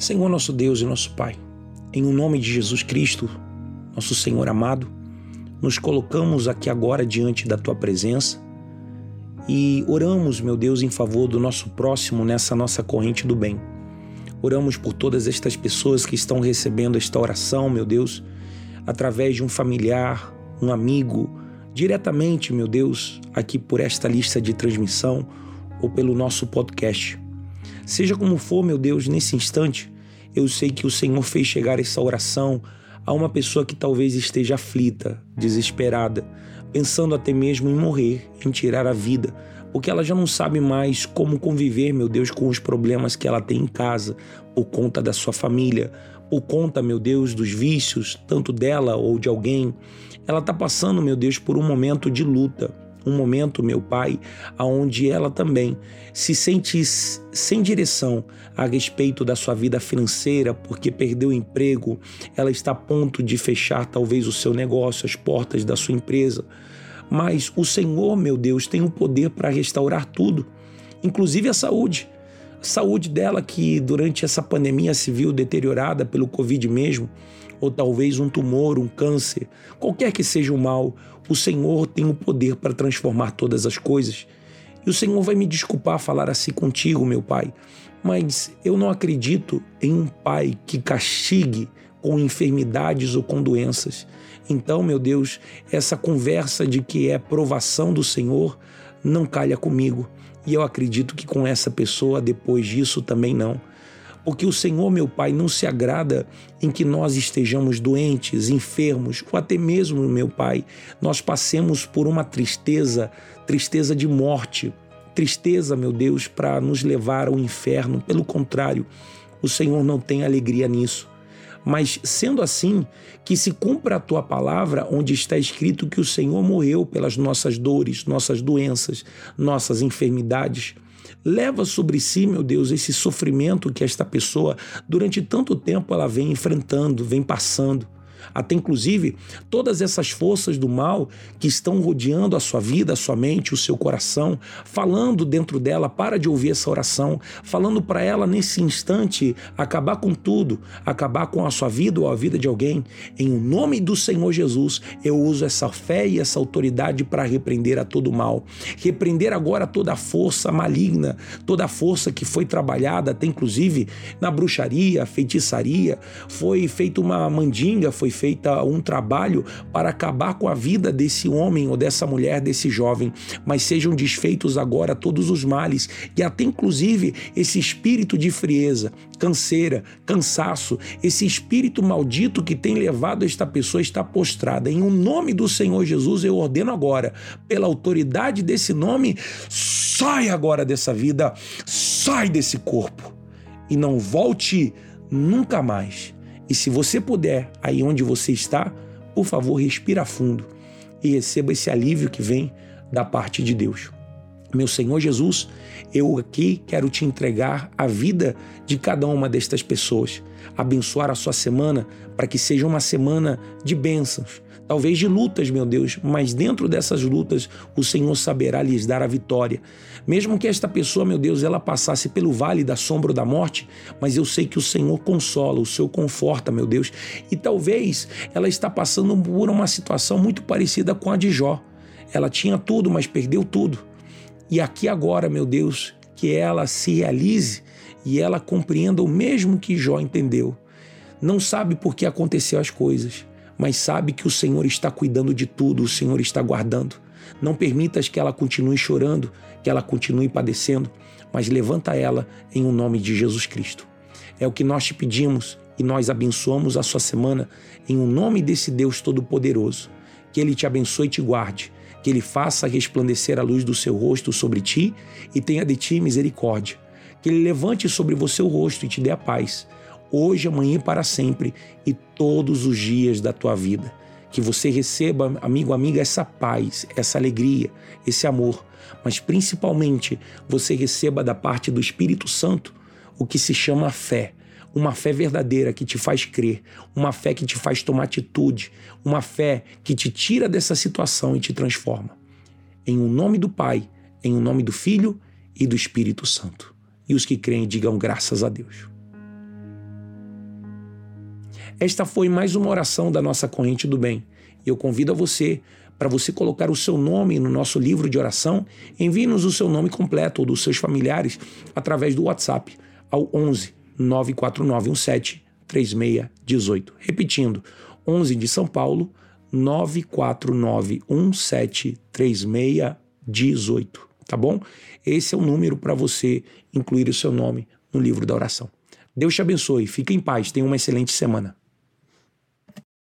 Senhor nosso Deus e nosso Pai, em o nome de Jesus Cristo, nosso Senhor amado, nos colocamos aqui agora diante da tua presença e oramos, meu Deus, em favor do nosso próximo nessa nossa corrente do bem. Oramos por todas estas pessoas que estão recebendo esta oração, meu Deus, através de um familiar, um amigo, diretamente, meu Deus, aqui por esta lista de transmissão ou pelo nosso podcast. Seja como for, meu Deus, nesse instante, eu sei que o Senhor fez chegar essa oração a uma pessoa que talvez esteja aflita, desesperada, pensando até mesmo em morrer, em tirar a vida, porque ela já não sabe mais como conviver, meu Deus, com os problemas que ela tem em casa, por conta da sua família, por conta, meu Deus, dos vícios, tanto dela ou de alguém. Ela está passando, meu Deus, por um momento de luta um momento, meu Pai, aonde ela também se sente sem direção a respeito da sua vida financeira, porque perdeu o emprego, ela está a ponto de fechar talvez o seu negócio, as portas da sua empresa. Mas o Senhor, meu Deus, tem o poder para restaurar tudo, inclusive a saúde. A saúde dela que durante essa pandemia se viu deteriorada pelo Covid mesmo, ou talvez um tumor, um câncer, qualquer que seja o mal, o Senhor tem o poder para transformar todas as coisas. E o Senhor vai me desculpar falar assim contigo, meu Pai, mas eu não acredito em um Pai que castigue com enfermidades ou com doenças. Então, meu Deus, essa conversa de que é provação do Senhor não calha comigo. E eu acredito que com essa pessoa, depois disso, também não porque o Senhor, meu Pai, não se agrada em que nós estejamos doentes, enfermos, ou até mesmo, meu Pai, nós passemos por uma tristeza, tristeza de morte, tristeza, meu Deus, para nos levar ao inferno. Pelo contrário, o Senhor não tem alegria nisso. Mas sendo assim, que se cumpra a tua palavra, onde está escrito que o Senhor morreu pelas nossas dores, nossas doenças, nossas enfermidades leva sobre si, meu Deus, esse sofrimento que esta pessoa durante tanto tempo ela vem enfrentando, vem passando até inclusive todas essas forças do mal que estão rodeando a sua vida, a sua mente, o seu coração, falando dentro dela, para de ouvir essa oração, falando para ela nesse instante acabar com tudo, acabar com a sua vida ou a vida de alguém. Em nome do Senhor Jesus, eu uso essa fé e essa autoridade para repreender a todo mal, repreender agora toda a força maligna, toda a força que foi trabalhada, até inclusive na bruxaria, feitiçaria, foi feita uma mandinga, foi feita um trabalho para acabar com a vida desse homem ou dessa mulher, desse jovem, mas sejam desfeitos agora todos os males e até inclusive esse espírito de frieza, canseira, cansaço, esse espírito maldito que tem levado esta pessoa a estar prostrada. Em o nome do Senhor Jesus, eu ordeno agora, pela autoridade desse nome, sai agora dessa vida, sai desse corpo e não volte nunca mais. E se você puder, aí onde você está, por favor, respira fundo e receba esse alívio que vem da parte de Deus. Meu Senhor Jesus, eu aqui quero te entregar a vida de cada uma destas pessoas, abençoar a sua semana para que seja uma semana de bênçãos, talvez de lutas, meu Deus, mas dentro dessas lutas o Senhor saberá lhes dar a vitória. Mesmo que esta pessoa, meu Deus, ela passasse pelo vale da sombra da morte, mas eu sei que o Senhor consola, o Senhor conforta, meu Deus. E talvez ela está passando por uma situação muito parecida com a de Jó. Ela tinha tudo, mas perdeu tudo. E aqui agora, meu Deus, que ela se realize e ela compreenda o mesmo que Jó entendeu. Não sabe por que aconteceu as coisas, mas sabe que o Senhor está cuidando de tudo, o Senhor está guardando. Não permitas que ela continue chorando, que ela continue padecendo, mas levanta ela em o um nome de Jesus Cristo. É o que nós te pedimos e nós abençoamos a sua semana em o um nome desse Deus Todo-Poderoso. Que Ele te abençoe e te guarde, que Ele faça resplandecer a luz do seu rosto sobre ti e tenha de ti misericórdia. Que Ele levante sobre você o rosto e te dê a paz hoje, amanhã e para sempre e todos os dias da tua vida. Que você receba, amigo, amiga, essa paz, essa alegria, esse amor, mas principalmente você receba da parte do Espírito Santo o que se chama fé. Uma fé verdadeira que te faz crer, uma fé que te faz tomar atitude, uma fé que te tira dessa situação e te transforma. Em o um nome do Pai, em o um nome do Filho e do Espírito Santo. E os que creem digam graças a Deus. Esta foi mais uma oração da nossa corrente do bem. Eu convido a você para você colocar o seu nome no nosso livro de oração. Envie-nos o seu nome completo ou dos seus familiares através do WhatsApp ao 11 94917 3618. Repetindo, 11 de São Paulo 94917 3618, tá bom? Esse é o número para você incluir o seu nome no livro da oração. Deus te abençoe, fique em paz, tenha uma excelente semana.